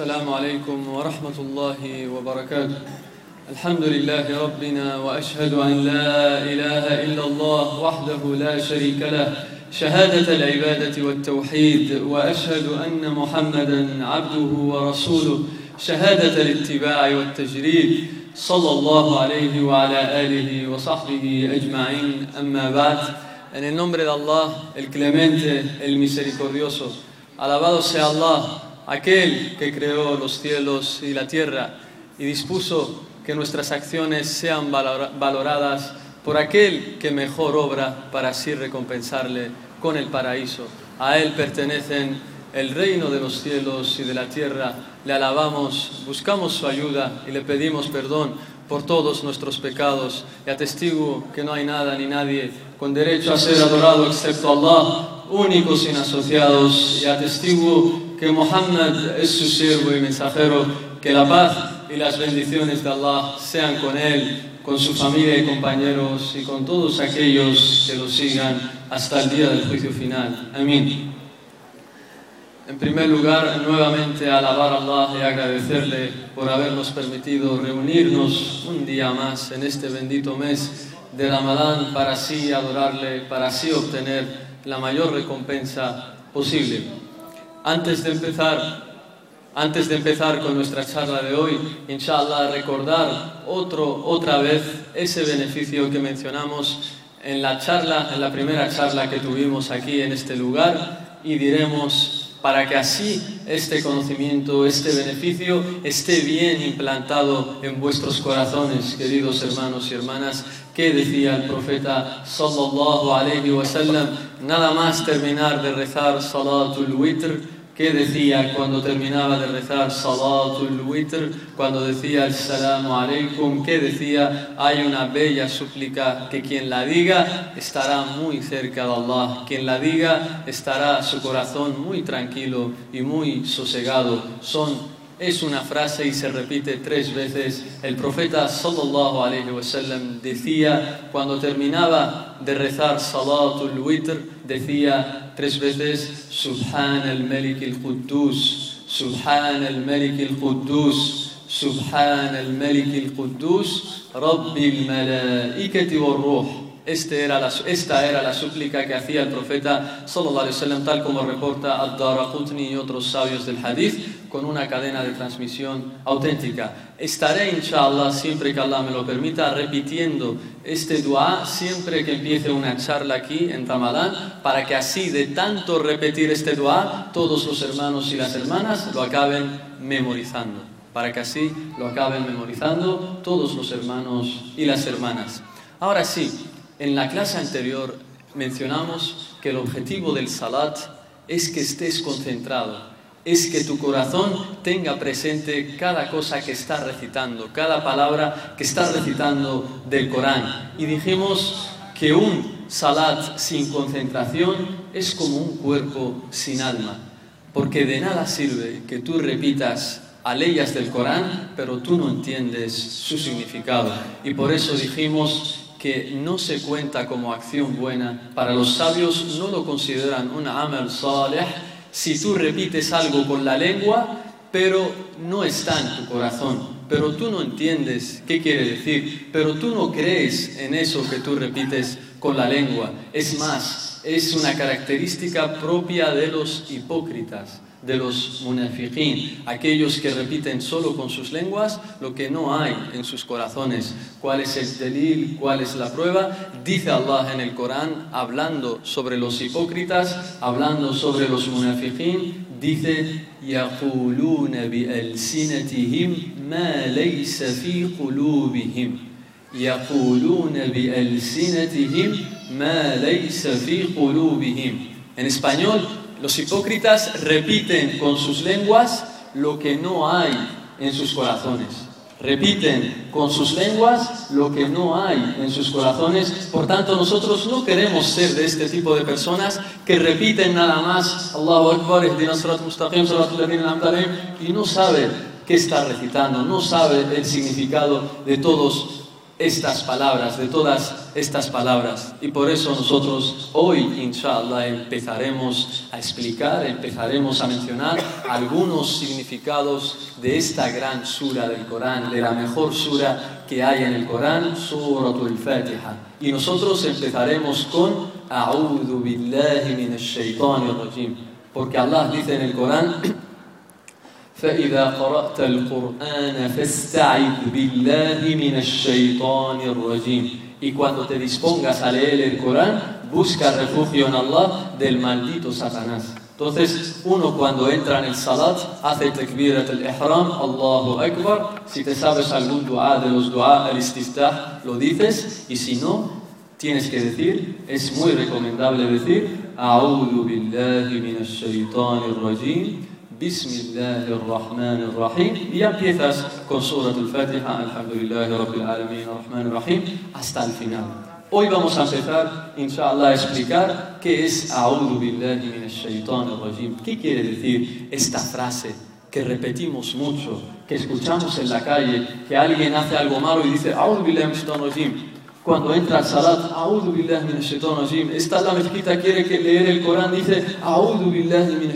السلام عليكم ورحمة الله وبركاته. الحمد لله ربنا وأشهد أن لا إله إلا الله وحده لا شريك له. شهادة العبادة والتوحيد وأشهد أن محمدا عبده ورسوله. شهادة الاتباع والتجريد صلى الله عليه وعلى آله وصحبه أجمعين. أما بعد En el nombre de Allah, el clemente, el misericordioso, alabado sea Allah, aquel que creó los cielos y la tierra y dispuso que nuestras acciones sean valoradas por aquel que mejor obra para así recompensarle con el paraíso. A él pertenecen el reino de los cielos y de la tierra. Le alabamos, buscamos su ayuda y le pedimos perdón por todos nuestros pecados y atestigo que no hay nada ni nadie con derecho a ser adorado excepto Allah, único sin asociados, y atestigo que Muhammad es su siervo y mensajero, que la paz y las bendiciones de Allah sean con él, con su familia y compañeros y con todos aquellos que lo sigan hasta el día del juicio final. Amén. En primer lugar, nuevamente alabar a Allah y agradecerle por habernos permitido reunirnos un día más en este bendito mes de Ramadán para así adorarle, para así obtener la mayor recompensa posible. Antes de empezar, antes de empezar con nuestra charla de hoy, inshallah, recordar otro, otra vez ese beneficio que mencionamos en la charla, en la primera charla que tuvimos aquí en este lugar y diremos para que así este conocimiento, este beneficio esté bien implantado en vuestros corazones, queridos hermanos y hermanas. ¿Qué decía el profeta sallallahu alaihi wasallam? Nada más terminar de rezar salatul witr ¿Qué decía cuando terminaba de rezar Salatul Witr? Cuando decía el Salamu Alaykum, ¿qué decía? Hay una bella súplica que quien la diga estará muy cerca de Allah. Quien la diga estará su corazón muy tranquilo y muy sosegado. Son es una frase y se repite tres veces. El profeta sallallahu alaihi wasallam decía cuando terminaba de rezar salatul witr decía tres veces subhan al malik al quddus subhan al malik al quddus subhan al malik al quddus rabbil malaikati ruh este esta era la súplica que hacía el profeta sallallahu alaihi wasallam tal como reporta Ad-Daraqutni y otros sabios del hadith con una cadena de transmisión auténtica. Estaré inshallah siempre que Allah me lo permita repitiendo este dua siempre que empiece una charla aquí en Ramadán para que así de tanto repetir este dua todos los hermanos y las hermanas lo acaben memorizando. Para que así lo acaben memorizando todos los hermanos y las hermanas. Ahora sí, en la clase anterior mencionamos que el objetivo del salat es que estés concentrado, es que tu corazón tenga presente cada cosa que estás recitando, cada palabra que estás recitando del Corán. Y dijimos que un salat sin concentración es como un cuerpo sin alma, porque de nada sirve que tú repitas leyes del Corán, pero tú no entiendes su significado. Y por eso dijimos que no se cuenta como acción buena. Para los sabios no lo consideran un amal salih si tú repites algo con la lengua, pero no está en tu corazón. Pero tú no entiendes qué quiere decir, pero tú no crees en eso que tú repites con la lengua. Es más, es una característica propia de los hipócritas de los munafiqin, aquellos que repiten solo con sus lenguas lo que no hay en sus corazones. ¿Cuál es el delil? ¿Cuál es la prueba? Dice Allah en el Corán, hablando sobre los hipócritas, hablando sobre los munafiqin, dice يقولون بألسنتهم ما ليس في قلوبهم يقولون بألسنتهم ما ليس في قلوبهم En español, los hipócritas repiten con sus lenguas lo que no hay en sus corazones. Repiten con sus lenguas lo que no hay en sus corazones. Por tanto, nosotros no queremos ser de este tipo de personas que repiten nada más Allahu Akbar, y no sabe qué está recitando, no sabe el significado de todos estas palabras, de todas estas palabras. Y por eso nosotros hoy, inshallah, empezaremos a explicar, empezaremos a mencionar algunos significados de esta gran sura del Corán, de la mejor sura que hay en el Corán, Suratul Fatiha. Y nosotros empezaremos con A'udhu billahi minash rajim, porque Allah dice en el Corán فإذا قرأت القرآن فاستعذ بالله من الشيطان الرجيم y cuando te dispongas a leer el Corán, busca refugio en Allah del maldito Satanás. Entonces, uno cuando entra en el salat hace takbirat al-ihram, Allahu Akbar. Si te sabes algún dua de los dua al-istiftah, lo dices. Y si no, tienes que decir, es muy recomendable decir, A'udhu billahi minash shaitanir rajim. Bismillahir Rahmanir Rahim y empiezas con Surat al-Fatiha, Alhamdulillah Rabbil Alamin, Rahmanir Rahim, hasta el final. Hoy vamos a empezar, inshallah, a explicar qué es A'udhu Billahi Minash Shaitanir Rajim. ¿Qué quiere decir esta frase que repetimos mucho, que escuchamos en la calle, que alguien hace algo malo y dice A'udhu Billahi Minash Shaitanir Rajim? Cuando entra al salat, A'udhu billahi rajim. Está la mezquita, quiere que leer el Corán, dice A'udhu billahi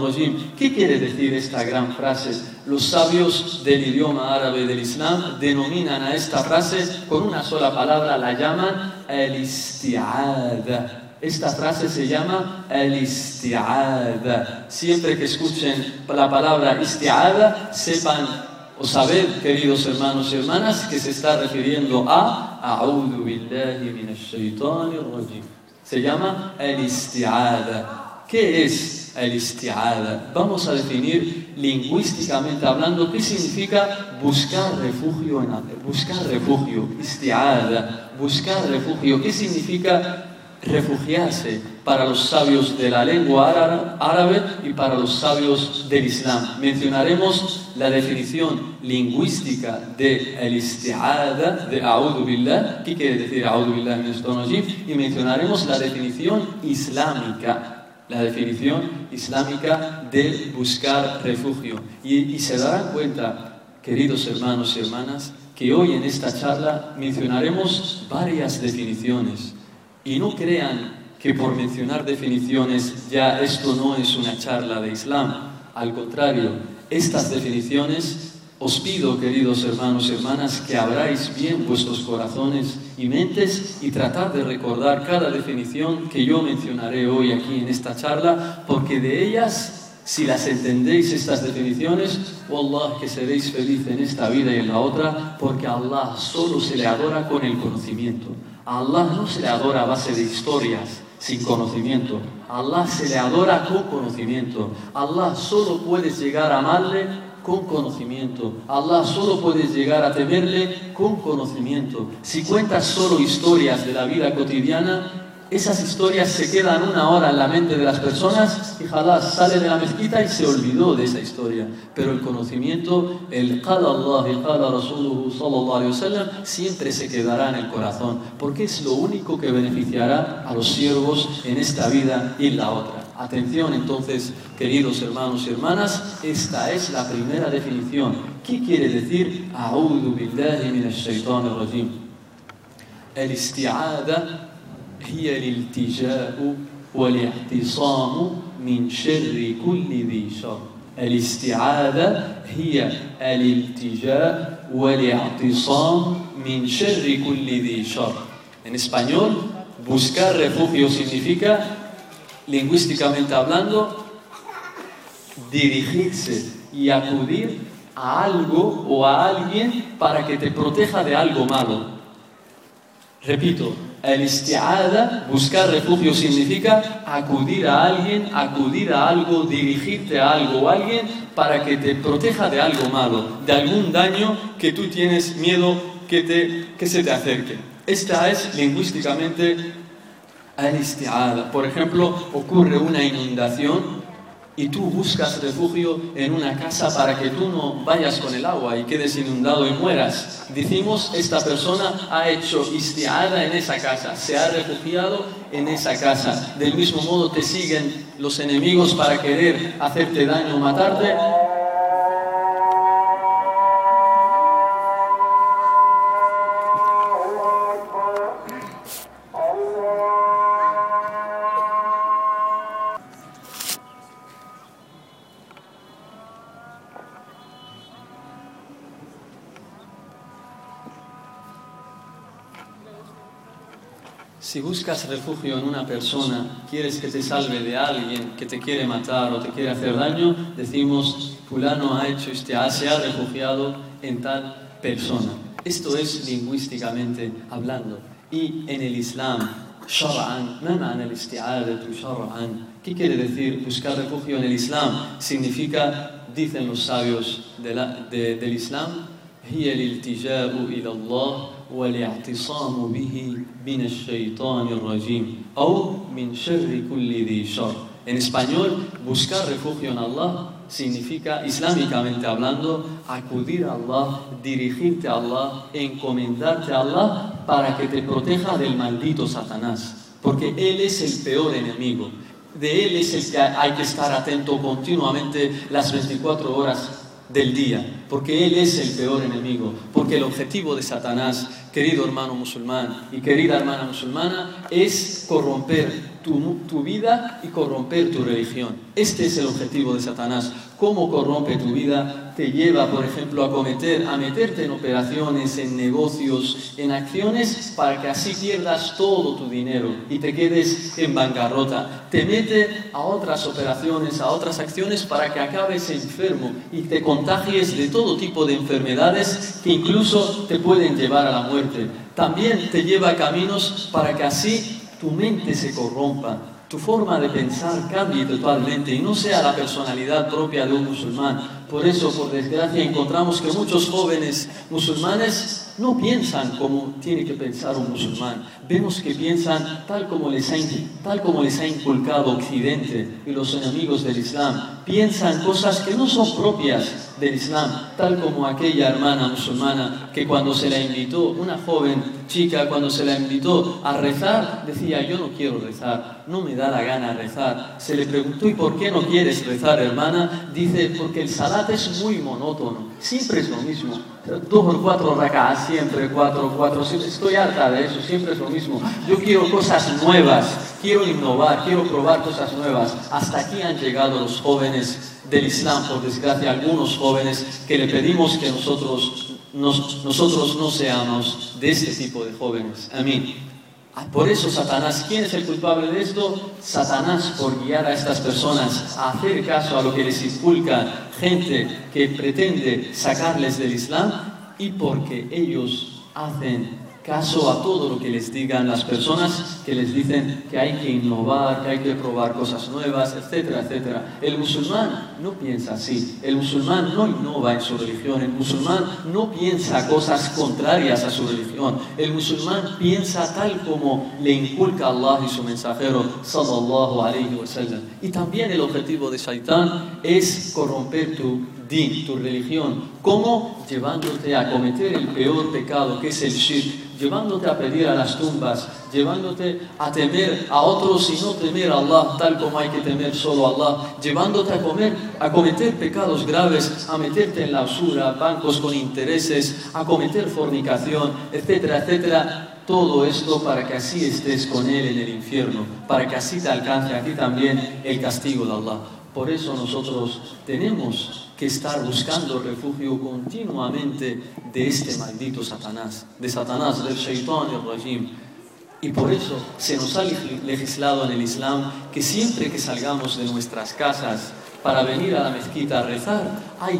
rajim. ¿Qué quiere decir esta gran frase? Los sabios del idioma árabe del Islam denominan a esta frase con una sola palabra, la llaman el-isti'ada. Esta frase se llama el-isti'ada. Siempre que escuchen la palabra isti'ada, sepan o sabed, queridos hermanos y hermanas, que se está refiriendo a A'udhu billahi minash rajim. Se llama el isti'ada. ¿Qué es el isti'ada? Vamos a definir lingüísticamente hablando qué significa buscar refugio en buscar refugio, isti'ada, buscar refugio. ¿Qué significa refugiarse para los sabios de la lengua árabe y para los sabios del Islam. Mencionaremos la definición lingüística de el isti'ada de A'udhu Billah, ¿qué quiere decir A'udhu Billah Y mencionaremos la definición islámica, la definición islámica de buscar refugio. Y, y se darán cuenta, queridos hermanos y hermanas, que hoy en esta charla mencionaremos varias definiciones y no crean que por mencionar definiciones ya esto no es una charla de Islam. Al contrario, estas definiciones os pido, queridos hermanos y hermanas, que abráis bien vuestros corazones y mentes y tratar de recordar cada definición que yo mencionaré hoy aquí en esta charla, porque de ellas, si las entendéis estas definiciones, Allah que seréis felices en esta vida y en la otra, porque a Allah solo se le adora con el conocimiento. A Allah no se le adora a base de historias sin conocimiento. Allah se le adora con conocimiento. Allah solo puedes llegar a amarle con conocimiento. Allah solo puedes llegar a temerle con conocimiento. Si cuentas solo historias de la vida cotidiana, esas historias se quedan una hora en la mente de las personas y ojalá sale de la mezquita y se olvidó de esa historia. Pero el conocimiento, el qala Allah y qala Rasuluhu sallallahu alayhi wasallam, siempre se quedará en el corazón, porque es lo único que beneficiará a los siervos en esta vida y en la otra. Atención entonces, queridos hermanos y hermanas, esta es la primera definición. ¿Qué quiere decir? A'udhu billahi minash rajim. El isti'ada هي الالتجاء والاعتصام من شر كل ذي شر الاستعاذة هي الالتجاء والاعتصام من شر كل ذي شر En español, buscar refugio significa, lingüísticamente hablando, dirigirse y acudir a algo o a alguien para que te proteja de algo malo. Repito, el isti'ada, buscar refugio, significa acudir a alguien, acudir a algo, dirigirte a algo o alguien para que te proteja de algo malo, de algún daño que tú tienes miedo que, te, que se te acerque. Esta es lingüísticamente el isti'ada. Por ejemplo, ocurre una inundación y tú buscas refugio en una casa para que tú no vayas con el agua y quedes inundado y mueras. Decimos, esta persona ha hecho istiada en esa casa, se ha refugiado en esa casa. Del mismo modo te siguen los enemigos para querer hacerte daño matarte Si buscas refugio en una persona, quieres que te salve de alguien que te quiere matar o te quiere hacer daño, decimos, fulano ha hecho este, se ha refugiado en tal persona. Esto es lingüísticamente hablando. Y en el Islam, shar'an, ¿Qué quiere decir buscar refugio en el Islam? Significa, dicen los sabios de la, de, del Islam, هي الالتجاء إلى الله والاعتصام به من الشيطان الرجيم أو من شر كل ذي شر En español, buscar refugio en Allah significa, islámicamente hablando, acudir a Allah, dirigirte a Allah, encomendarte a Allah para que te proteja del maldito Satanás. Porque Él es el peor enemigo. De Él es el que hay que estar atento continuamente las 24 horas del día, porque Él es el peor enemigo, porque el objetivo de Satanás, querido hermano musulmán y querida hermana musulmana, es corromper tu, vida y corromper tu religión. Este es el objetivo de Satanás. ¿Cómo corrompe tu vida? Te lleva, por ejemplo, a cometer, a meterte en operaciones, en negocios, en acciones, para que así pierdas todo tu dinero y te quedes en bancarrota. Te mete a otras operaciones, a otras acciones, para que acabes enfermo y te contagies de todo tipo de enfermedades que incluso te pueden llevar a la muerte. También te lleva a caminos para que así tu mente se corrompa, tu forma de pensar cambie totalmente y no sea la personalidad propia de un musulmán. Por eso, por desgracia, encontramos que muchos jóvenes musulmanes no piensan como tiene que pensar un musulmán. Vemos que piensan tal como les ha, tal como les ha inculcado Occidente y los enemigos del Islam. Piensan cosas que no son propias del Islam, tal como aquella hermana musulmana que cuando se la invitó, una joven chica, cuando se la invitó a rezar, decía, yo no quiero rezar, no me da la gana rezar. Se le preguntó, ¿y por qué no quieres rezar, hermana? Dice, porque el salat es muy monótono, siempre es lo mismo. Dos o cuatro racas, siempre cuatro, cuatro, estoy harta de eso, siempre es lo mismo. Yo quiero cosas nuevas, quiero innovar, quiero probar cosas nuevas. Hasta aquí han llegado los jóvenes del Islam, por desgracia, algunos jóvenes que le pedimos que nosotros, nosotros no seamos de este tipo de jóvenes. Amén. Por eso Satanás, ¿quién es el culpable de esto? Satanás por guiar a estas personas a hacer caso a lo que les inculca gente que pretende sacarles del Islam y porque ellos hacen caso a todo lo que les digan las personas que les dicen que hay que innovar, que hay que probar cosas nuevas, etcétera, etcétera. El musulmán no piensa así, el musulmán no innova en su religión, el musulmán no piensa cosas contrarias a su religión, el musulmán piensa tal como le inculca Allah y su mensajero sallallahu alayhi wa sallam. Y también el objetivo de Shaitán es corromper tu din, tu religión. ¿Cómo? Llevándote a cometer el peor pecado que es el shirk, llevándote a pedir a las tumbas, llevándote a temer a otros y no temer a Allah tal como hay que temer solo a Allah, llevándote a, comer, a cometer pecados graves, a meterte en la usura, bancos con intereses, a cometer fornicación, etcétera, etcétera. Todo esto para que así estés con Él en el infierno, para que así te alcance aquí también el castigo de Allah. Por eso nosotros tenemos que estar buscando refugio continuamente de este maldito Satanás, de Satanás, del Shaitán el Rajim. Y por eso se nos ha legislado en el Islam que siempre que salgamos de nuestras casas para venir a la mezquita a rezar, hay,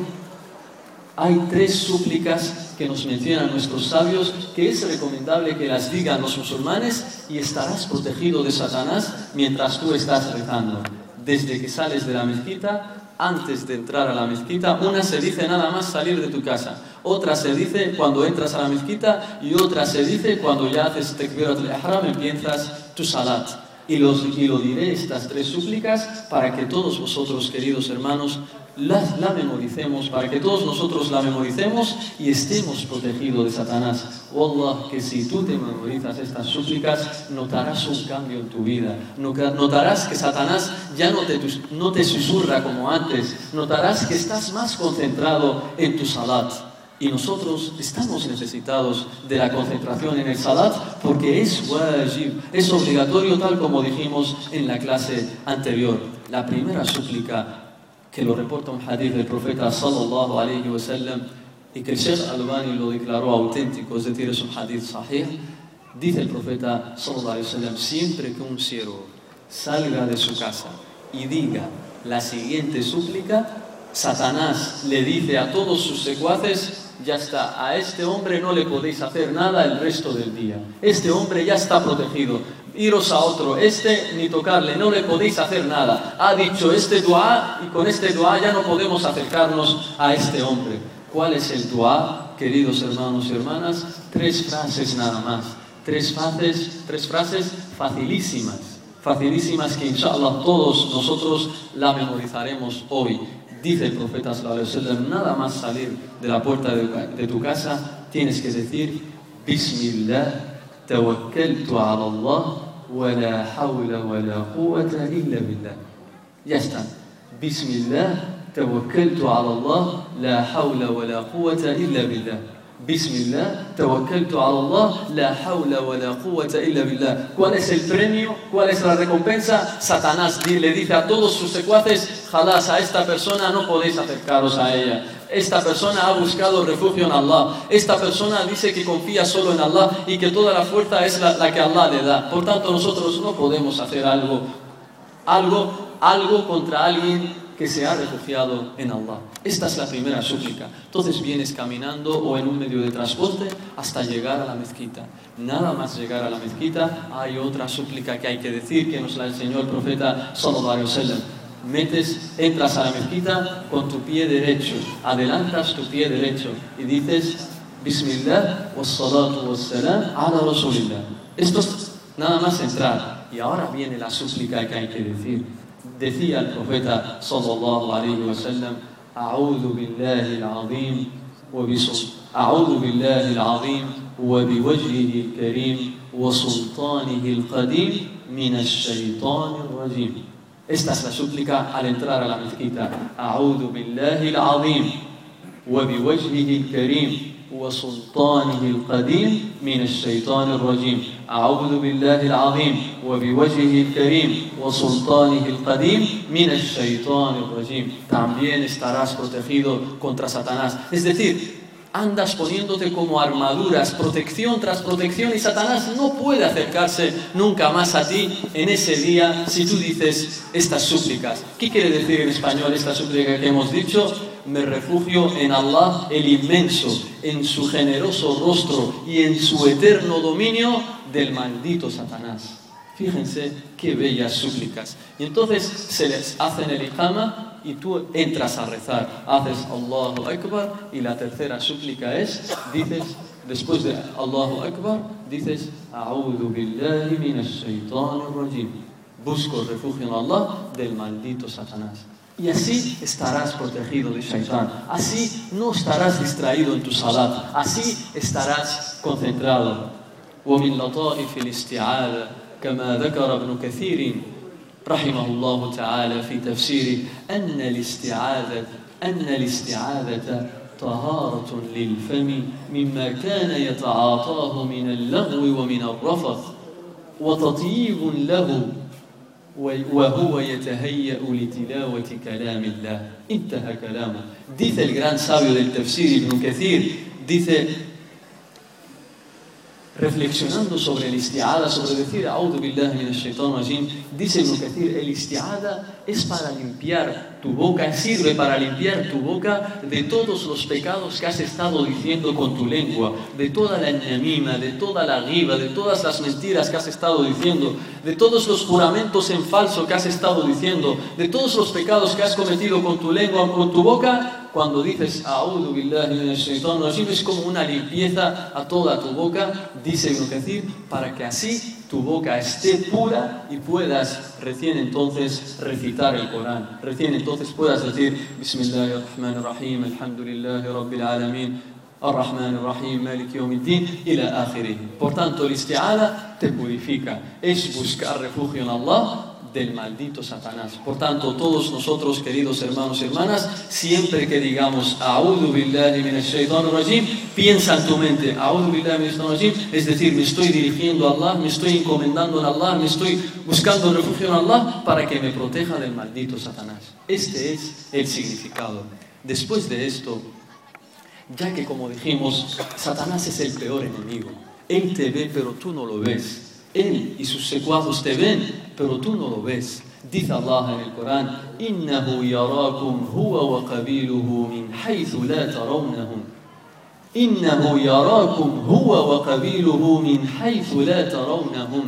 hay tres súplicas que nos mencionan nuestros sabios que es recomendable que las digan los musulmanes y estarás protegido de Satanás mientras tú estás rezando. Desde que sales de la mezquita antes de entrar a la mezquita. Una se dice nada más salir de tu casa. Otra se dice cuando entras a la mezquita y otra se dice cuando ya haces tekbirat al-ihram, empiezas tu salat. Y, los, y lo diré estas tres súplicas para que todos vosotros, queridos hermanos, la, memoricemos, para que todos nosotros la memoricemos y estemos protegidos de Satanás. Wallah, que si tú te memorizas estas súplicas, notarás un cambio en tu vida. Notarás que Satanás ya no te, no te susurra como antes. Notarás que estás más concentrado en tu salat. Y nosotros estamos necesitados de la concentración en el salat porque es wajib, es obligatorio tal como dijimos en la clase anterior. La primera súplica que lo reporta un hadith del profeta sallallahu alayhi wa sallam y que el Sheikh Albani lo declaró auténtico, es decir, es un hadith sahih, Dice el profeta sallallahu alaihi wasallam, siempre que un siervo salga de su casa y diga la siguiente súplica, Satanás le dice a todos sus secuaces, ya está, a este hombre no le podéis hacer nada el resto del día. Este hombre ya está protegido. Iros a otro, este ni tocarle, no le podéis hacer nada. Ha dicho este dua y con este dua ya no podemos acercarnos a este hombre. ¿Cuál es el dua, queridos hermanos y hermanas? Tres frases nada más. Tres frases, tres frases facilísimas, facilísimas que inshallah todos nosotros la memorizaremos hoy. Dice el profeta sallallahu nada más salir de la puerta de, tu casa, tienes que decir, Bismillah, tawakkaltu ala Allah, wa la hawla wa la quwwata illa billah. Ya está. Bismillah, tawakkaltu ala Allah, la hawla wa la billah. Bismillah, tawakkaltu ala Allah, la hawla wa la quwwata illa billah. ¿Cuál es el premio? ¿Cuál es la recompensa? Satanás le dice a todos sus secuaces, jalas a esta persona no podéis acercaros a ella. Esta persona ha buscado refugio en Allah. Esta persona dice que confía solo en Allah y que toda la fuerza es la, la que Allah le da. Por tanto, nosotros no podemos hacer algo, algo, algo contra alguien que se ha refugiado en Allah. Esta es la primera súplica. Entonces vienes caminando o en un medio de transporte hasta llegar a la mezquita. Nada más llegar a la mezquita hay otra súplica que hay que decir que nos la enseñó el profeta sallallahu alaihi wasallam. Metes, entras a la mezquita con tu pie derecho, adelantas tu pie derecho y dices Bismillah wassalatu wassalam ala rasulillah. Esto es nada más entrar. Y ahora viene la súplica que hay que decir. Decía el profeta sallallahu alayhi wa sallam, أعوذ بالله العظيم أعوذ بالله العظيم وبوجهه الكريم وسلطانه القديم من الشيطان الرجيم. Esta es la súplica al entrar a la mezquita. أعوذ بالله العظيم وبوجهه الكريم وسلطانه القديم من الشيطان الرجيم أعوذ بالله العظيم وبوجهه الكريم وسلطانه القديم من الشيطان الرجيم también estarás protegido contra Satanás es decir andas poniéndote como armaduras, protección tras protección, y Satanás no puede acercarse nunca más a ti en ese día si tú dices estas súplicas. ¿Qué quiere decir en español esta súplica que hemos dicho? Me refugio en Allah el inmenso, en su generoso rostro y en su eterno dominio del maldito Satanás. Fíjense qué bellas súplicas. Y entonces se les hacen el ijama y tú entras a rezar. Haces Allahu Akbar y la tercera súplica es, dices, después de Allahu Akbar, dices, A'udhu billahi minash rajim. Busco refugio en Allah del maldito Satanás. Y así estarás protegido de Shaitan. Así no estarás distraído en tu salat. Así estarás concentrado. ومن لطائف الاستعاذة كما ذكر ابن كثير رحمه الله تعالى في تفسيره أن الاستعاذة أن الاستعاذة طهارة للفم مما كان يتعاطاه من اللغو ومن الرفث وتطيب له وهو يتهيأ لتلاوة كلام الله انتهى كلامه ديث الجران سابيو للتفسير ابن كثير ديث reflexionando sobre el istiada, sobre decir, a'udhu billahi min الشيطان rajim, dice Ibn Kathir, el istiada es para limpiar tu boca, sirve para limpiar tu boca de todos los pecados que has estado diciendo con tu lengua, de toda la enemiga, de toda la riba, de todas las mentiras que has estado diciendo, de todos los juramentos en falso que has estado diciendo, de todos los pecados que has cometido con tu lengua, con tu boca, cuando dices rajim es como una limpieza a toda tu boca, dice Ibn para que así tu boca esté pura y puedas recién entonces recitar el Corán. Recién entonces puedas decir Bismillahirrahmanirrahim, Alhamdulillahi Rabbil Alamin, Ar-Rahman Ar-Rahim, Malik Yawmiddin, ila akhirih. Por tanto, el isti'ala te purifica. Es buscar refugio en Allah del maldito Satanás. Por tanto, todos nosotros, queridos hermanos y hermanas, siempre que digamos A'udhu billahi minash rajim, piensa en tu mente A'udhu billahi minash rajim, es decir, me estoy dirigiendo a Allah, me estoy encomendando a Allah, me estoy buscando refugio en Allah para que me proteja del maldito Satanás. Este es el significado. Después de esto, ya que como dijimos, Satanás es el peor enemigo. Él te ve, pero tú no lo ves. Él y sus secuaces te ven, pero tú no lo ves. Dice Allah en el Corán, إِنَّهُ يَرَاكُمْ هُوَ وَقَبِيلُهُ مِنْ حَيْثُ لَا تَرَوْنَهُمْ إِنَّهُ يَرَاكُمْ هُوَ وَقَبِيلُهُ مِنْ حَيْثُ لَا تَرَوْنَهُمْ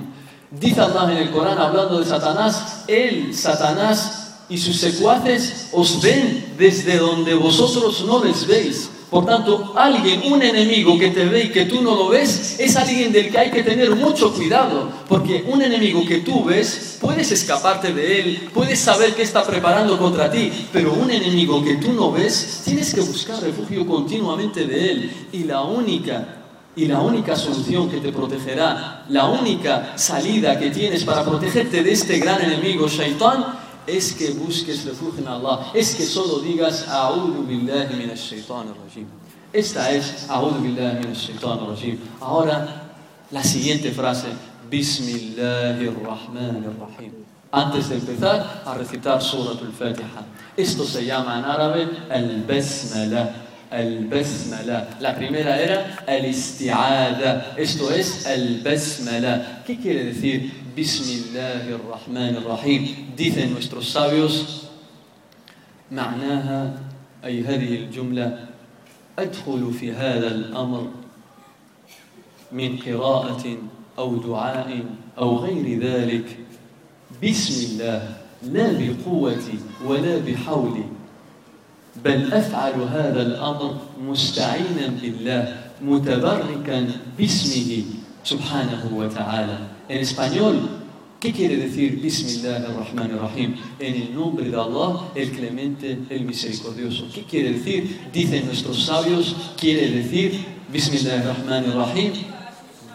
Dice Allah en el Corán, hablando de Satanás, Él, Satanás y sus secuaces os ven desde donde vosotros no les veis. Por tanto, alguien, un enemigo que te ve y que tú no lo ves, es alguien del que hay que tener mucho cuidado, porque un enemigo que tú ves, puedes escaparte de él, puedes saber qué está preparando contra ti, pero un enemigo que tú no ves, tienes que buscar refugio continuamente de él. Y la única y la única solución que te protegerá, la única salida que tienes para protegerte de este gran enemigo, Shaitán, es que busques refugio en Allah, es que solo digas A'udhu billahi minash shaitan rajim. Esta es A'udhu billahi minash shaitan rajim. Ahora, la siguiente frase, Bismillahirrahmanirrahim. Antes de empezar a recitar Surat al-Fatiha. Esto se llama en árabe al-Basmala. Al-Basmala. La primera era al-Isti'ada. Esto es al-Basmala. ¿Qué quiere decir? Bismillahirrahmanirrahim. Dicen nuestros sabios, معناها أي هذه الجملة أدخل في هذا الأمر من قراءة أو دعاء أو غير ذلك بسم الله لا بقوتي ولا بحولي بل أفعل هذا الأمر مستعينا بالله متبركا باسمه سبحانه وتعالى En español, ¿qué quiere decir Bismillah ar-Rahman ar-Rahim? En el nombre de Allah, el clemente, el misericordioso. ¿Qué quiere decir? Dicen nuestros sabios, quiere decir Bismillah ar-Rahman ar-Rahim.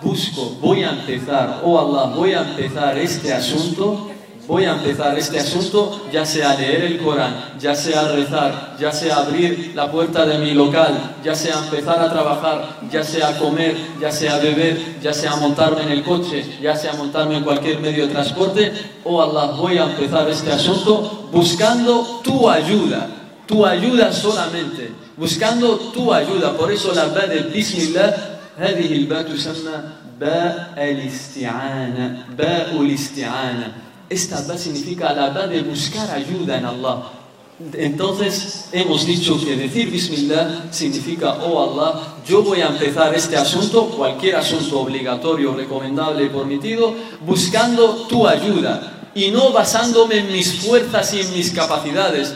Busco, voy a empezar, oh Allah, voy a empezar este asunto voy a empezar este asunto, ya sea leer el Corán, ya sea rezar, ya sea abrir la puerta de mi local, ya sea empezar a trabajar, ya sea comer, ya sea beber, ya sea montarme en el coche, ya sea montarme en cualquier medio de transporte, oh Allah, voy a empezar este asunto buscando tu ayuda, tu ayuda solamente, buscando tu ayuda. Por eso la ba del Bismillah, هذه الباء تسمى باء الاستعانة باء الاستعانة esta ba significa la ba de buscar ayuda en Allah. Entonces hemos dicho que decir Bismillah significa, oh Allah, yo voy a empezar este asunto, cualquier asunto obligatorio, recomendable y permitido, buscando tu ayuda y no basándome en mis fuerzas y en mis capacidades,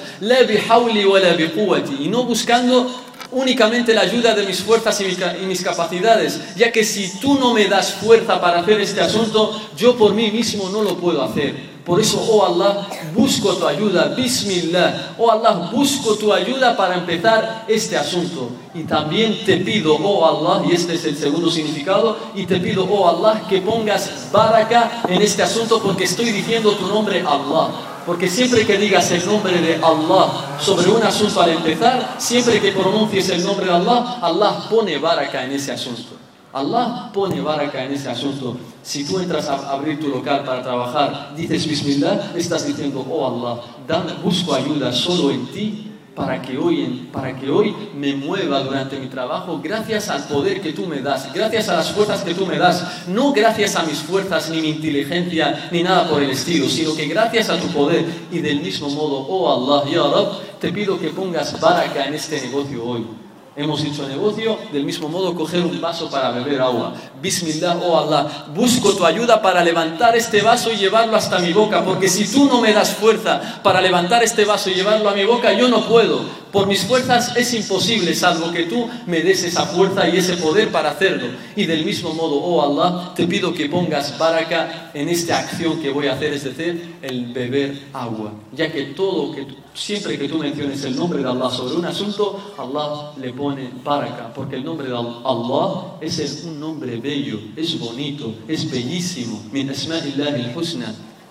y no buscando únicamente la ayuda de mis fuerzas y mis capacidades, ya que si tú no me das fuerza para hacer este asunto, yo por mí mismo no lo puedo hacer. Por eso, oh Allah, busco tu ayuda, Bismillah. Oh Allah, busco tu ayuda para empezar este asunto. Y también te pido, oh Allah, y este es el segundo significado, y te pido, oh Allah, que pongas baraka en este asunto porque estoy diciendo tu nombre, Allah. Porque siempre que digas el nombre de Allah sobre un asunto al empezar, siempre que pronuncies el nombre de Allah, Allah pone baraka en ese asunto. Allah pone baraka en ese asunto. Si tú entras a abrir tu local para trabajar, dices Bismillah, estás diciendo, oh Allah, dame, busco ayuda solo en ti para que, hoy, para que hoy me mueva durante mi trabajo gracias al poder que tú me das, gracias a las fuerzas que tú me das, no gracias a mis fuerzas, ni mi inteligencia, ni nada por el estilo, sino que gracias a tu poder y del mismo modo, oh Allah, Ya Rab, te pido que pongas baraka en este negocio hoy. Hemos dicho negocio, del mismo modo coger un vaso para beber agua. Bismillah, oh Allah, busco tu ayuda para levantar este vaso y llevarlo hasta mi boca, porque si tú no me das fuerza para levantar este vaso y llevarlo a mi boca, yo no puedo. Por mis fuerzas es imposible, salvo que tú me des esa fuerza y ese poder para hacerlo. Y del mismo modo, oh Allah, te pido que pongas baraka en esta acción que voy a hacer, es decir, el beber agua. Ya que todo, que siempre que tú menciones el nombre de Allah sobre un asunto, Allah le pone baraka, porque el nombre de Allah es un nombre bello, es bonito, es bellísimo. Min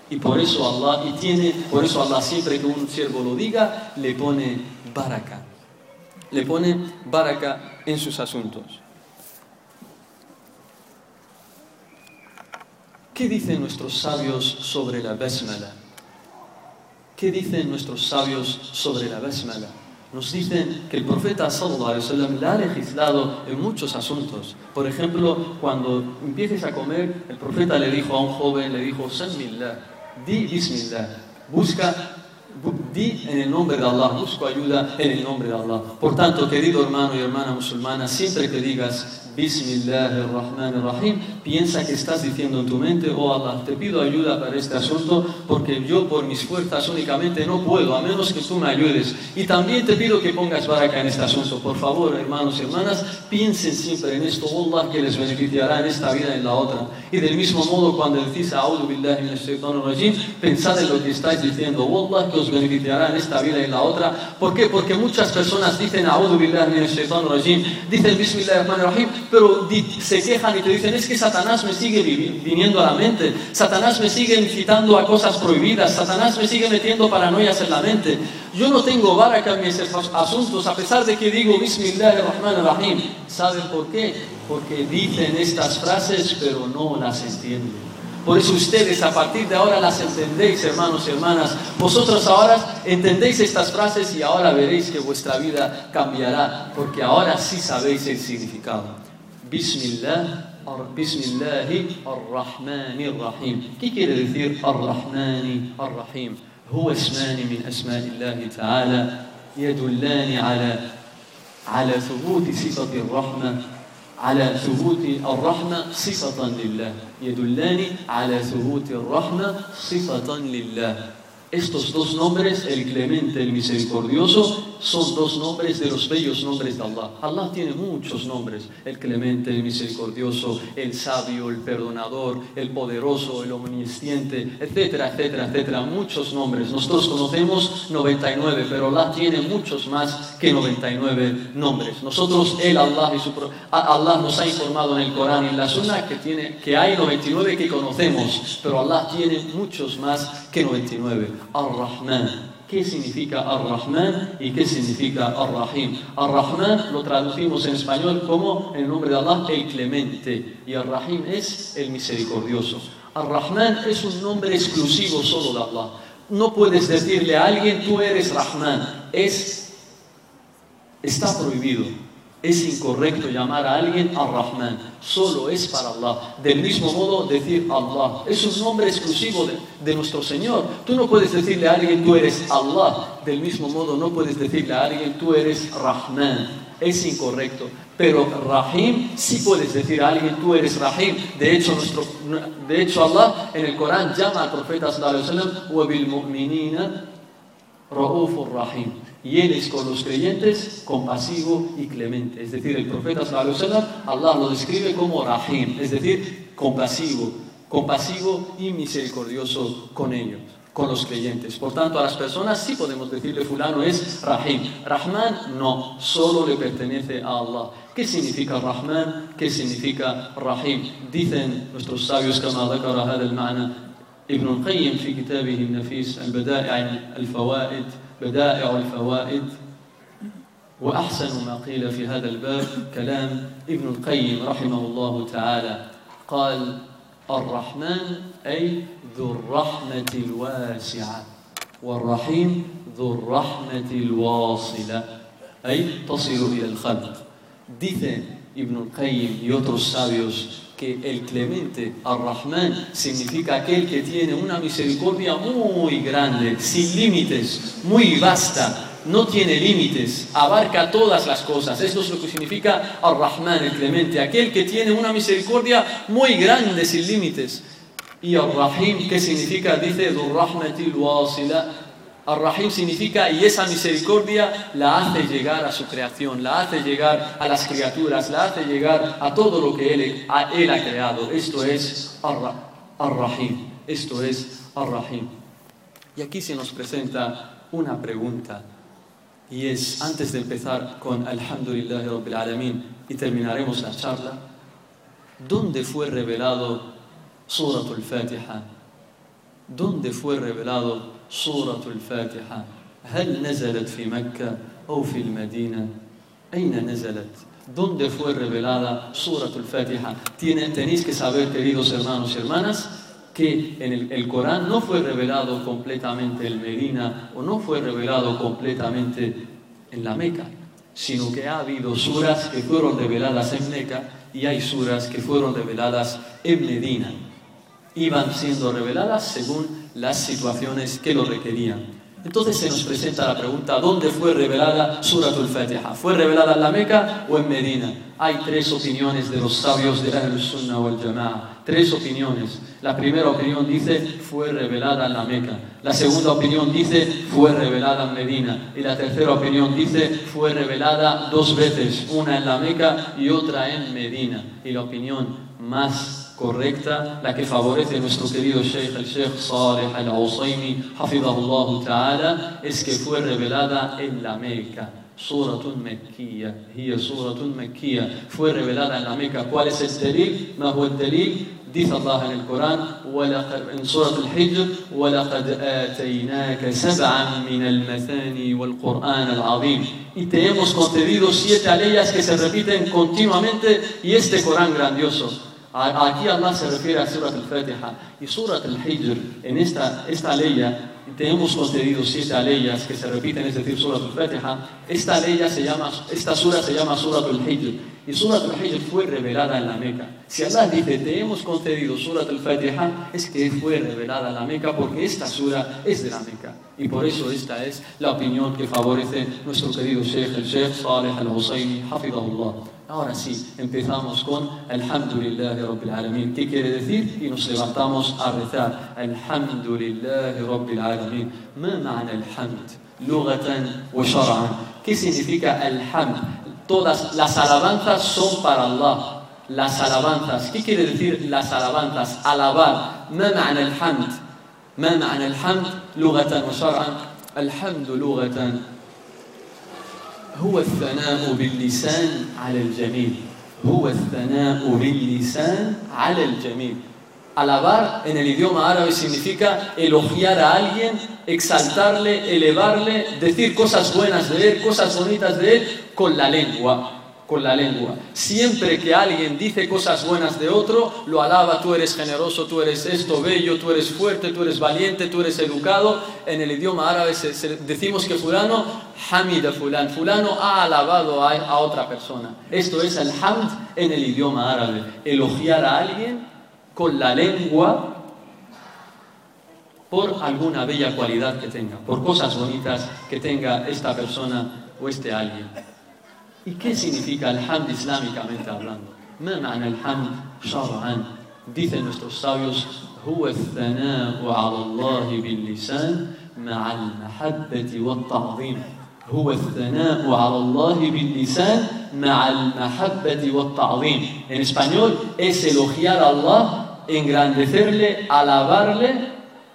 y por eso Allah, y tiene, por eso Allah siempre que un siervo lo diga, le pone baraka. Le pone baraka en sus asuntos. ¿Qué dicen nuestros sabios sobre la basmala? ¿Qué dicen nuestros sabios sobre la basmala? nos dicen que el profeta sallallahu alaihi wasallam la ha legislado en muchos asuntos. Por ejemplo, cuando empieces a comer, el profeta le dijo a un joven, le dijo, Samillah, di Bismillah, busca, di en el nombre de Allah, busco ayuda en el nombre de Allah. Por tanto, querido hermano y hermana musulmana, siempre que digas Bismillahirrahmanirrahim, piensa que estás diciendo en tu mente, oh Allah, te pido ayuda para este asunto porque yo por mis fuerzas únicamente no puedo, a menos que tú me ayudes. Y también te pido que pongas baraka en este asunto. Por favor, hermanos y hermanas, piensen siempre en esto, oh Allah, que les beneficiará en esta vida y en la otra. Y del mismo modo, cuando decís, A'udhu billahi rajim, pensad en lo que estáis diciendo, oh Allah, que os beneficiará en esta vida y en la otra. ¿Por qué? Porque muchas personas dicen, rajim, dicen Bismillahirrahmanirrahim, pero se quejan y te dicen, es que Satanás me sigue viniendo a la mente, Satanás me sigue incitando a cosas prohibidas, Satanás me sigue metiendo paranoias en la mente. Yo no tengo baraka en mis asuntos, a pesar de que digo Bismillahirrahmanirrahim. ¿Saben por qué? Porque dicen estas frases, pero no las entienden. Por eso ustedes a partir de ahora las entendéis, hermanos y hermanas. Vosotros ahora entendéis estas frases y ahora veréis que vuestra vida cambiará, porque ahora sí sabéis el significado. Bismillah, Bismillahi ar-Rahmani ar-Rahim. ¿Qué quiere decir ar-Rahmani ar-Rahim? هو اسمان من أسماء الله تعالى يدلان على على ثبوت صفة الرحمة على ثبوت الرحمة صفة لله. يدلان على ثبوت الرحمة صفة لله. Estos dos nombres, el clemente, el misericordioso, son dos nombres de los bellos nombres de Allah. Allah tiene muchos nombres, el clemente, el misericordioso, el sabio, el perdonador, el poderoso, el omnisciente, etcétera, etcétera, etcétera. Muchos nombres. Nosotros conocemos 99, pero Allah tiene muchos más que 99 nombres. Nosotros, Él, Allah, y su, Allah nos ha informado en el Corán y en la Sunna que, tiene, que hay 99 que conocemos, pero Allah tiene muchos más que 99. Ar-Rahman. ¿Qué significa Ar-Rahman y qué significa Ar-Rahim? Ar-Rahman lo traducimos en español como el nombre de Allah, el clemente, y Ar-Rahim es el misericordioso. Ar-Rahman es un nombre exclusivo solo de Allah. No puedes decirle a alguien, tú eres Rahman. Es, está prohibido. Es incorrecto llamar a alguien Ar-Rahman, solo es para Allah. Del mismo modo decir Allah, es un nombre exclusivo de, nuestro Señor. Tú no puedes decirle a alguien tú eres Allah, del mismo modo no puedes decirle a alguien tú eres Rahman, es incorrecto. Pero Rahim sí puedes decir a alguien tú eres Rahim. De hecho, nuestro, de hecho Allah en el Corán llama al profeta sallallahu alaihi wasallam wa Rahim y Él es con los creyentes compasivo y clemente. Es decir, el profeta sallallahu Allah lo describe como Rahim, es decir, compasivo, compasivo y misericordioso con ellos, con los creyentes. Por tanto, a las personas sí podemos decirle fulano es Rahim. Rahman no, solo le pertenece a Allah. ¿Qué significa Rahman? ¿Qué significa Rahim? Dicen nuestros sabios كما ذكر هذا المعنى ابن القيم في كتابه النفيس البدائع الفوائد بدائع الفوائد وأحسن ما قيل في هذا الباب كلام ابن القيم رحمه الله تعالى. قال الرحمن أي ذو الرحمة الواسعة والرحيم ذو الرحمة الواصلة أي تصل إلى الخلق. Ibn al-Qayyim y otros sabios que el clemente, Ar-Rahman, significa aquel que tiene una misericordia muy grande, sin límites, muy vasta, no tiene límites, abarca todas las cosas. Esto es lo que significa Ar-Rahman, el clemente, aquel que tiene una misericordia muy grande, sin límites. Y Ar-Rahim, ¿qué significa? Dice, Ar-Rahim significa y esa misericordia la hace llegar a su creación, la hace llegar a las criaturas, la hace llegar a todo lo que Él, ha creado. Esto es Ar-Rahim. Esto es Ar-Rahim. Y aquí se nos presenta una pregunta. Y es, antes de empezar con Alhamdulillah Rabbil Alamin y terminaremos la charla, ¿dónde fue revelado Suratul Fatiha? ¿Dónde fue revelado سورة الفاتحة هل نزلت في مكة أو في المدينة أين نزلت ¿Dónde fue revelada Surat al-Fatiha? Tenéis que saber, queridos hermanos y hermanas, que en el, el, Corán no fue revelado completamente en Medina o no fue revelado completamente en la Meca, sino que ha habido suras que fueron reveladas en Meca y hay suras que fueron reveladas en Medina. Iban siendo reveladas según las situaciones que lo requerían. Entonces se nos presenta la pregunta, ¿dónde fue revelada Suratul Fatiha? ¿Fue revelada en la Meca o en Medina? Hay tres opiniones de los sabios de la Sunnah wal Jama'a. Tres opiniones. La primera opinión dice, fue revelada en la Meca. La segunda opinión dice, fue revelada en Medina. Y la tercera opinión dice, fue revelada dos veces, una en la Meca y otra en Medina. Y la opinión más correcta, la que favorece a nuestro querido Sheikh, el Sheikh Saleh al-Awsaimi, hafidahullah ta'ala, es que fue revelada en la Meca. Suratun Mekkiya, hiya Suratun Mekkiya, fue revelada en la Meca. ¿Cuál es el delil? ¿Ma huwa el delil? Dice Allah en el Corán, en Surat al-Hijr, وَلَقَدْ آتَيْنَاكَ سَبْعًا مِنَ الْمَثَانِ وَالْقُرْآنَ الْعَظِيمِ Y te hemos concedido siete leyes que se repiten continuamente y este Corán grandioso. Aquí Allah se refiere a Surat al-Fatiha y Surat al-Hijr. En esta, esta ley te hemos concedido siete leyes que se repiten, es decir, Surat al-Fatiha. Esta, ley se llama, esta sura se llama Surat al-Hijr. Y Surat al-Hijr fue revelada en la Meca. Si Allah dice, te hemos concedido Surat al-Fatiha, es que fue revelada en la Meca porque esta sura es de la Meca. Y por eso esta es la opinión que favorece nuestro querido Sheikh, el Sheikh Saleh al-Husayni, hafidahullah. Ahora sí, empezamos con Alhamdulillah Rabbil Alamin. ¿Qué quiere decir? Y nos levantamos a rezar. Alhamdulillah Rabbil Alamin. ما معنى الحمد لغة وشرعا ¿Qué significa el hamd? Todas las alabanzas son para Allah. Las alabanzas. ¿Qué quiere decir las alabanzas? Alabar. ما معنى الحمد؟ ما معنى الحمد لغة وشرعا؟ الحمد لغة هو الثناء باللسان على الجميل هو الثناء باللسان على الجميل Alabar en el idioma árabe significa elogiar a alguien, exaltarle, elevarle, decir cosas buenas de él, cosas bonitas de él con la lengua. con la lengua. Siempre que alguien dice cosas buenas de otro, lo alaba, tú eres generoso, tú eres esto, bello, tú eres fuerte, tú eres valiente, tú eres educado. En el idioma árabe decimos que fulano, hamida fulan, fulano ha alabado a, a otra persona. Esto es el hamd en el idioma árabe, elogiar a alguien con la lengua por alguna bella cualidad que tenga, por cosas bonitas que tenga esta persona o este alguien. ¿Y qué significa el hamd islámicamente hablando? ما معنى الحمد شرعا dicen nuestros sabios هو الثناء على الله باللسان مع المحبة والتعظيم هو الثناء على الله باللسان مع المحبة والتعظيم en español es elogiar a Allah engrandecerle alabarle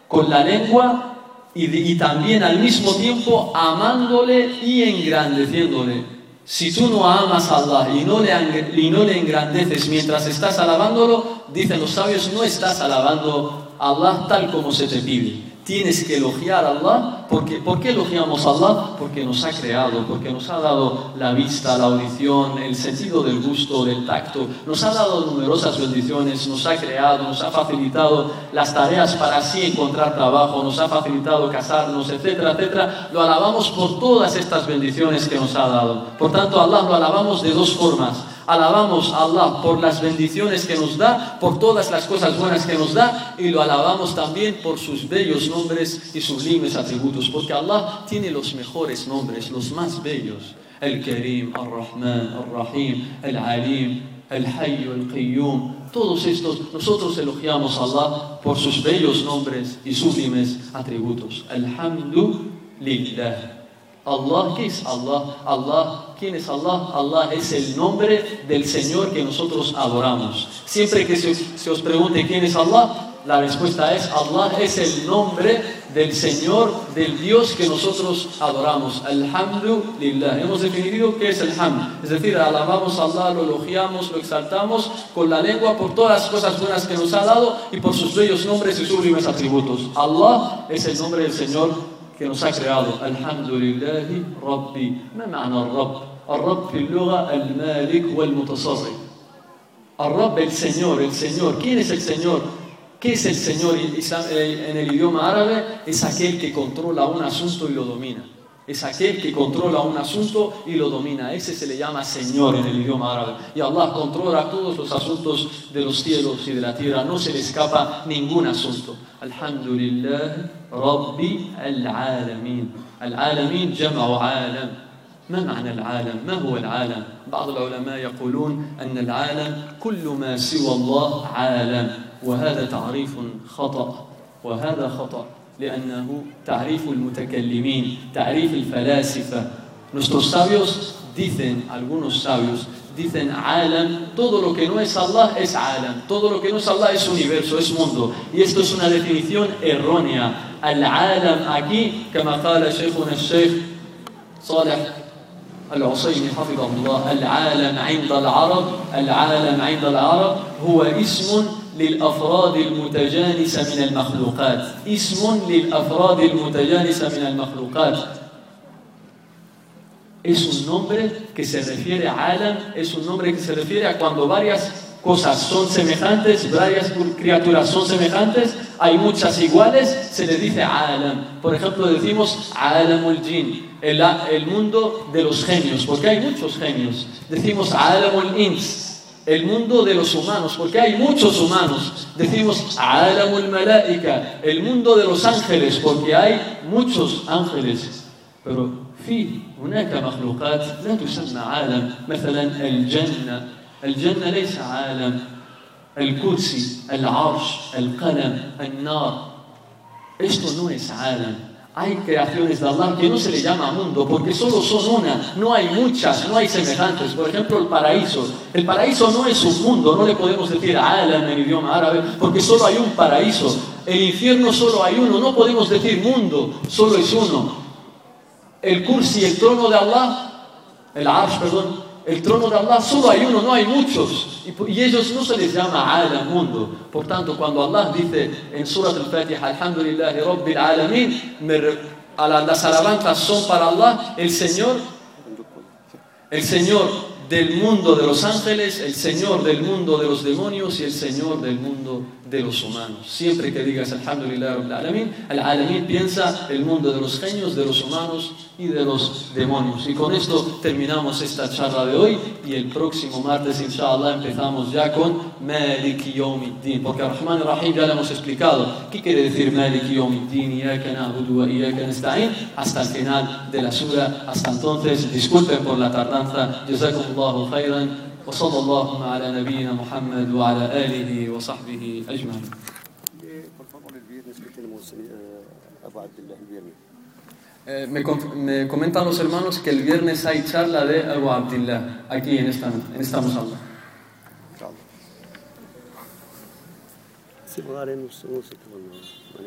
con la lengua y, y también al mismo tiempo amándole y engrandeciéndole si tú no amas a Allah y no, le, y no le engrandeces mientras estás alabándolo, dicen los sabios, no estás alabando a Allah tal como se te pide. Tienes que elogiar a Allah. Porque, ¿Por qué elogiamos a Allah? Porque nos ha creado, porque nos ha dado la vista, la audición, el sentido del gusto, del tacto. Nos ha dado numerosas bendiciones, nos ha creado, nos ha facilitado las tareas para así encontrar trabajo, nos ha facilitado casarnos, etcétera, etcétera. Lo alabamos por todas estas bendiciones que nos ha dado. Por tanto, a Allah lo alabamos de dos formas Alabamos a Allah por las bendiciones que nos da, por todas las cosas buenas que nos da y lo alabamos también por sus bellos nombres y sublimes atributos, porque Allah tiene los mejores nombres, los más bellos. El Karim, el Rahman, el Rahim, el Alim, el Hayy, el Qayyum. Todos estos, nosotros elogiamos a Allah por sus bellos nombres y sublimes atributos. Alhamdulillah. Allah, ¿qué es Allah? Allah, ¿quién es Allah? Allah es el nombre del Señor que nosotros adoramos. Siempre que se, os pregunte quién es Allah, la respuesta es Allah es el nombre del Señor, del Dios que nosotros adoramos. Alhamdulillah. Hemos definido qué es el hamd. Es decir, alabamos a Allah, lo elogiamos, lo exaltamos con la lengua por todas las cosas buenas que nos ha dado y por sus bellos nombres y sublimes atributos. Allah es el nombre del Señor que nos ha creado. Alhamdulillahi Rabbi. ما معنى الرب؟ الرب في اللغة المالك والمتصرف. الرب el Señor, el Señor. ¿Quién es el Señor? ¿Qué es el Señor en el idioma árabe? Es aquel que controla un asunto y lo domina. Es aquel que controla un asunto y lo domina. Ese se le llama Señor en el idioma árabe. Y Allah controla todos los asuntos de los cielos y de la tierra. No se le escapa ningún asunto. Alhamdulillah, رب العالمين. العالمين جمع عالم. ما معنى العالم؟ ما هو العالم؟ بعض العلماء يقولون أن العالم كل ما سوى الله عالم وهذا تعريف خطأ. وهذا خطأ لأنه تعريف المتكلمين تعريف الفلاسفة. Nuestros sabios dicen algunos sabios dicen عالم todo lo que no es Allah es عالم todo lo que no es Allah es universo es mundo y esto es una definición errónea. Al-alam aquí, como قال شيخنا الشيخ صالح العصيمي حفظه الله العالم عند العرب العالم عند العرب هو اسم للأفراد المتجانسة من المخلوقات اسم للأفراد المتجانسة من المخلوقات. Es un nombre que se refiere a Alam, es un nombre que se refiere a cuando varias cosas son semejantes, varias criaturas son semejantes, hay muchas iguales, se le dice Alam. Por ejemplo, decimos Alamul Jin, el, el mundo de los genios, porque hay muchos genios. Decimos Alamul Ins, el mundo de los humanos, porque hay muchos humanos. Decimos Alamul Malaika, el mundo de los ángeles, porque hay muchos ángeles. Pero في هناك مخلوقات لا تسمى عالم مثلا الجنة الجنة ليس عالم الكرسي العرش القلم النار esto no es عالم hay creaciones de Allah que no se le llama mundo porque solo son una, no hay muchas, no hay semejantes. Por ejemplo, el paraíso. El paraíso no es un mundo, no le podemos decir alam en idioma árabe porque solo hay un paraíso. El infierno solo hay uno, no podemos decir mundo, solo es uno. el kursi, el trono de Allah, el arsh, perdón, el trono de Allah, solo hay uno, no hay muchos. Y, ellos no se les llama alam, mundo. Por tanto, cuando Allah dice en Surat al-Fatiha, Alhamdulillah, Rabbil las alabanzas son para Allah, el Señor, el Señor del mundo de los ángeles, el Señor del mundo de los demonios y el Señor del mundo de los humanos. Siempre que digas Alhamdulillah al-Alamin, al-Alamin piensa el mundo de los genios, de los humanos y de los demonios. Y con esto terminamos esta charla de hoy y el próximo martes, inshallah, empezamos ya con Malik Yawmiddin, porque Rahman Rahim ya lo hemos explicado. ¿Qué quiere decir Malik nasta'in, hasta el final de la sura. Hasta entonces, disculpen por la tardanza. Jazakumullahu khairan. وصلى الله على نبينا محمد وعلى آله وصحبه أجمعين. Por favor, el viernes que tenemos eh, Abu Abdullah el viernes. Eh, me, con- me comentan los hermanos que el viernes hay charla de Abu Abdillah aquí en esta, en esta musalla. İnşallah.